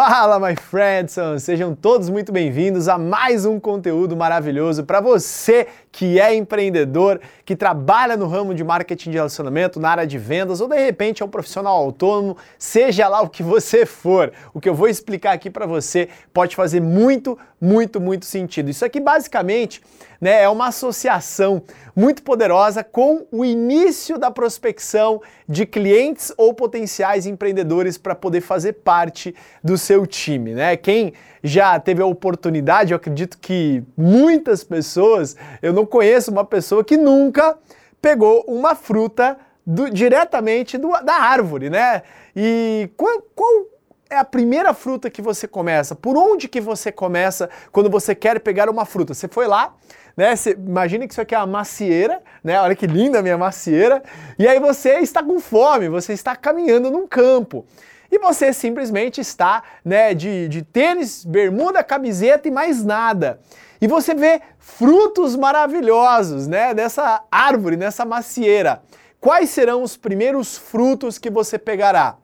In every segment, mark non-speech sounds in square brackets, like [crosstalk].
Fala, my friends! Sejam todos muito bem-vindos a mais um conteúdo maravilhoso para você que é empreendedor, que trabalha no ramo de marketing de relacionamento, na área de vendas ou de repente é um profissional autônomo, seja lá o que você for. O que eu vou explicar aqui para você pode fazer muito, muito, muito sentido. Isso aqui basicamente né, é uma associação muito poderosa com o início da prospecção de clientes ou potenciais empreendedores para poder fazer parte do seu time. Né? Quem já teve a oportunidade, eu acredito que muitas pessoas, eu não conheço uma pessoa que nunca pegou uma fruta do, diretamente do, da árvore, né? E qual, qual é a primeira fruta que você começa? Por onde que você começa quando você quer pegar uma fruta? Você foi lá, né? Você, imagina que isso aqui é uma macieira, né? Olha que linda a minha macieira. E aí você está com fome, você está caminhando num campo e você simplesmente está né, de, de tênis, bermuda, camiseta e mais nada. E você vê frutos maravilhosos né, dessa árvore, nessa macieira. Quais serão os primeiros frutos que você pegará?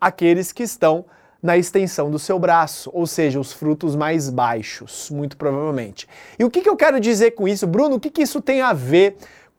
Aqueles que estão na extensão do seu braço, ou seja, os frutos mais baixos, muito provavelmente. E o que, que eu quero dizer com isso, Bruno? O que, que isso tem a ver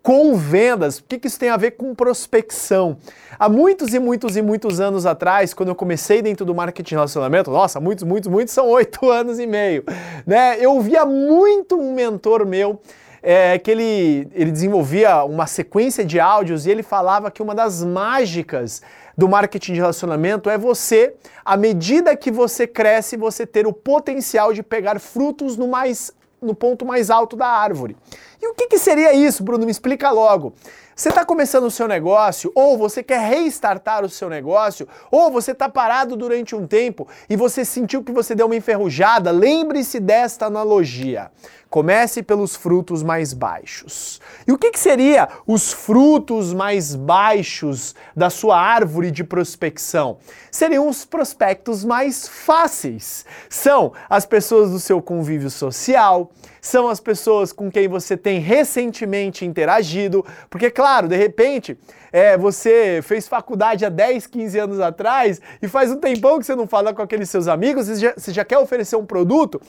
com vendas. O que, que isso tem a ver com prospecção? Há muitos e muitos e muitos anos atrás, quando eu comecei dentro do marketing relacionamento, nossa, muitos, muitos, muitos, são oito [laughs] anos e meio, né? Eu via muito um mentor meu é, que ele, ele desenvolvia uma sequência de áudios e ele falava que uma das mágicas do marketing de relacionamento é você, à medida que você cresce, você ter o potencial de pegar frutos no mais no ponto mais alto da árvore. E o que, que seria isso, Bruno? Me explica logo. Você está começando o seu negócio, ou você quer restartar o seu negócio, ou você está parado durante um tempo e você sentiu que você deu uma enferrujada. Lembre-se desta analogia. Comece pelos frutos mais baixos. E o que, que seria os frutos mais baixos da sua árvore de prospecção? Seriam os prospectos mais fáceis. São as pessoas do seu convívio social, são as pessoas com quem você tem recentemente interagido, porque, claro, de repente, é, você fez faculdade há 10, 15 anos atrás e faz um tempão que você não fala com aqueles seus amigos, você já, você já quer oferecer um produto,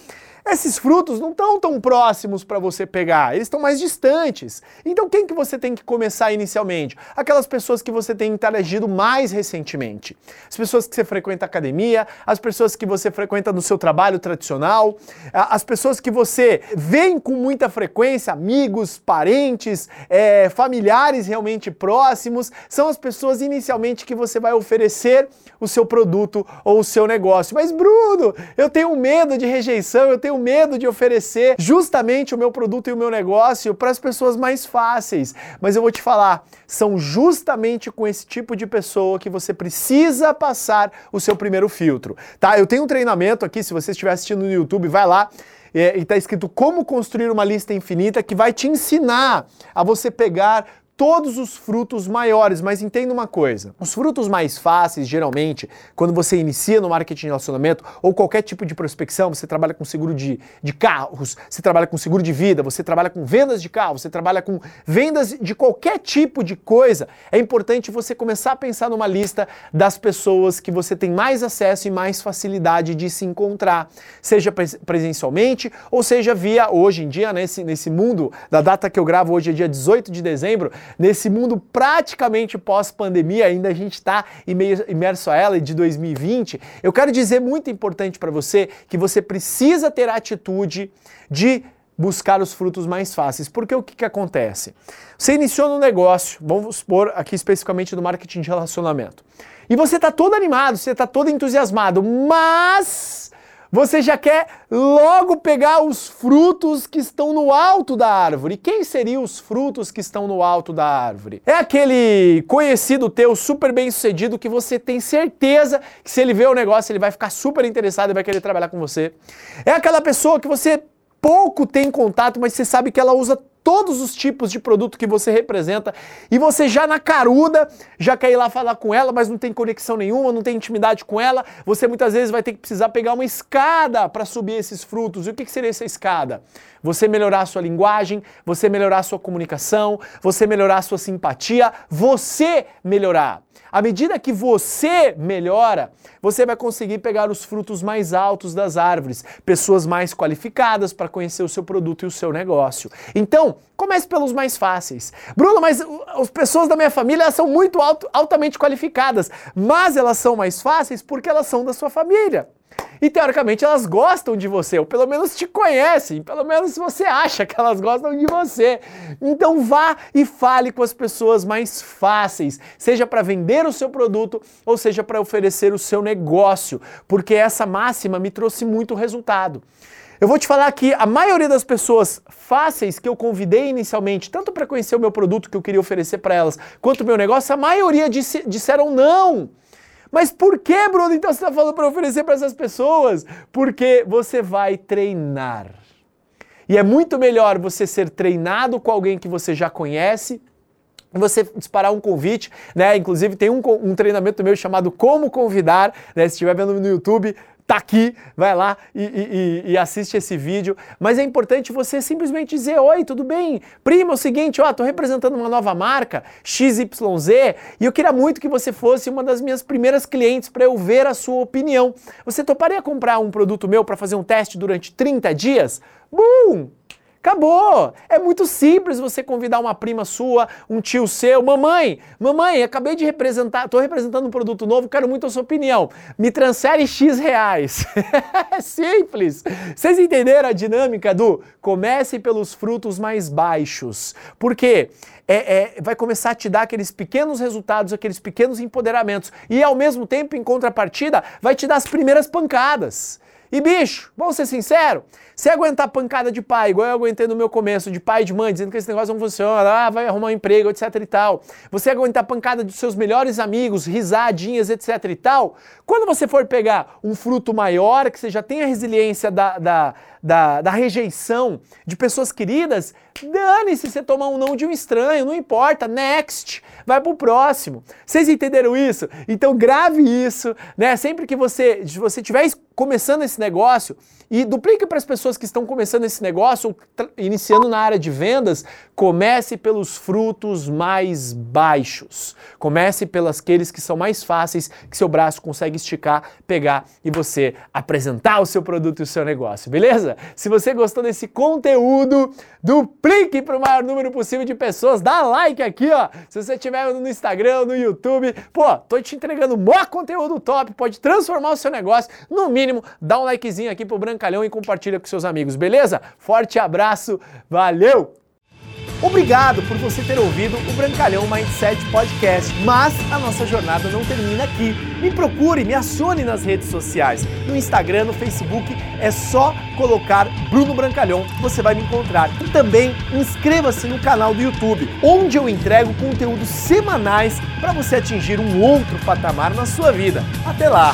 esses frutos não estão tão próximos para você pegar, eles estão mais distantes. Então quem que você tem que começar inicialmente? Aquelas pessoas que você tem interagido mais recentemente. As pessoas que você frequenta academia, as pessoas que você frequenta no seu trabalho tradicional, as pessoas que você vê com muita frequência, amigos, parentes, é, familiares realmente próximos, são as pessoas inicialmente que você vai oferecer o seu produto ou o seu negócio. Mas Bruno, eu tenho medo de rejeição, eu tenho medo de oferecer justamente o meu produto e o meu negócio para as pessoas mais fáceis. Mas eu vou te falar, são justamente com esse tipo de pessoa que você precisa passar o seu primeiro filtro, tá? Eu tenho um treinamento aqui, se você estiver assistindo no YouTube, vai lá é, e está escrito como construir uma lista infinita que vai te ensinar a você pegar todos os frutos maiores, mas entenda uma coisa: os frutos mais fáceis, geralmente, quando você inicia no marketing de relacionamento ou qualquer tipo de prospecção, você trabalha com seguro de, de carros, você trabalha com seguro de vida, você trabalha com vendas de carro, você trabalha com vendas de qualquer tipo de coisa, é importante você começar a pensar numa lista das pessoas que você tem mais acesso e mais facilidade de se encontrar, seja presencialmente ou seja via hoje em dia, nesse, nesse mundo, da data que eu gravo hoje é dia 18 de dezembro, nesse mundo praticamente pós-pandemia, ainda a gente está imerso a ela de 2020, eu quero dizer muito importante para você que você precisa ter a atitude de buscar os frutos mais fáceis. Porque o que, que acontece? Você iniciou no negócio, vamos supor aqui especificamente no marketing de relacionamento, e você está todo animado, você está todo entusiasmado, mas você já quer logo pegar os frutos que estão no alto da árvore. Quem seriam os frutos que estão no alto da árvore? É aquele conhecido teu super bem sucedido que você tem certeza que se ele vê o negócio ele vai ficar super interessado e vai querer trabalhar com você. É aquela pessoa que você pouco tem contato, mas você sabe que ela usa todos os tipos de produto que você representa e você já na caruda já quer ir lá falar com ela, mas não tem conexão nenhuma, não tem intimidade com ela, você muitas vezes vai ter que precisar pegar uma escada para subir esses frutos. E o que, que seria essa escada? Você melhorar a sua linguagem, você melhorar a sua comunicação, você melhorar a sua simpatia, você melhorar. À medida que você melhora, você vai conseguir pegar os frutos mais altos das árvores, pessoas mais qualificadas para conhecer o seu produto e o seu negócio. Então, comece pelos mais fáceis. Bruno, mas as pessoas da minha família são muito alto, altamente qualificadas, mas elas são mais fáceis porque elas são da sua família. E teoricamente elas gostam de você, ou pelo menos te conhecem, pelo menos você acha que elas gostam de você. Então vá e fale com as pessoas mais fáceis, seja para vender o seu produto ou seja para oferecer o seu negócio, porque essa máxima me trouxe muito resultado. Eu vou te falar que a maioria das pessoas fáceis que eu convidei inicialmente, tanto para conhecer o meu produto que eu queria oferecer para elas, quanto o meu negócio, a maioria disse, disseram não. Mas por que, Bruno, então você está falando para oferecer para essas pessoas? Porque você vai treinar. E é muito melhor você ser treinado com alguém que você já conhece você disparar um convite, né? Inclusive tem um, um treinamento meu chamado Como Convidar, né? Se estiver vendo no YouTube, tá aqui, vai lá e, e, e, assiste esse vídeo. Mas é importante você simplesmente dizer: Oi, tudo bem? Prima, é o seguinte, ó, tô representando uma nova marca, XYZ, e eu queria muito que você fosse uma das minhas primeiras clientes para eu ver a sua opinião. Você toparia comprar um produto meu para fazer um teste durante 30 dias? Bum! Acabou! É muito simples você convidar uma prima sua, um tio seu, mamãe, mamãe, acabei de representar, estou representando um produto novo, quero muito a sua opinião. Me transfere X reais. [laughs] é simples. Vocês entenderam a dinâmica do comece pelos frutos mais baixos? Porque é, é, vai começar a te dar aqueles pequenos resultados, aqueles pequenos empoderamentos. E ao mesmo tempo, em contrapartida, vai te dar as primeiras pancadas. E bicho, vamos ser sincero, se aguentar pancada de pai, igual eu aguentei no meu começo, de pai e de mãe, dizendo que esse negócio não funciona, ah, vai arrumar um emprego, etc e tal. Você aguentar pancada dos seus melhores amigos, risadinhas, etc e tal. Quando você for pegar um fruto maior, que você já tenha resiliência da, da, da, da rejeição de pessoas queridas, dane-se você tomar um não de um estranho, não importa, next, vai pro próximo. Vocês entenderam isso? Então grave isso, né? Sempre que você, você estiver começando esse negócio e duplique para as pessoas que estão começando esse negócio, iniciando na área de vendas, comece pelos frutos mais baixos. Comece pelas aqueles que são mais fáceis, que seu braço consegue esticar, pegar e você apresentar o seu produto e o seu negócio, beleza? Se você gostou desse conteúdo, duplique para o maior número possível de pessoas, dá like aqui, ó. Se você estiver no Instagram, no YouTube, pô, tô te entregando maior conteúdo top, pode transformar o seu negócio, no mínimo mínimo, dá um likezinho aqui pro Brancalhão e compartilha com seus amigos, beleza? Forte abraço, valeu! Obrigado por você ter ouvido o Brancalhão Mindset Podcast. Mas a nossa jornada não termina aqui. Me procure, me acione nas redes sociais. No Instagram, no Facebook, é só colocar Bruno Brancalhão, você vai me encontrar. E também inscreva-se no canal do YouTube, onde eu entrego conteúdos semanais para você atingir um outro patamar na sua vida. Até lá!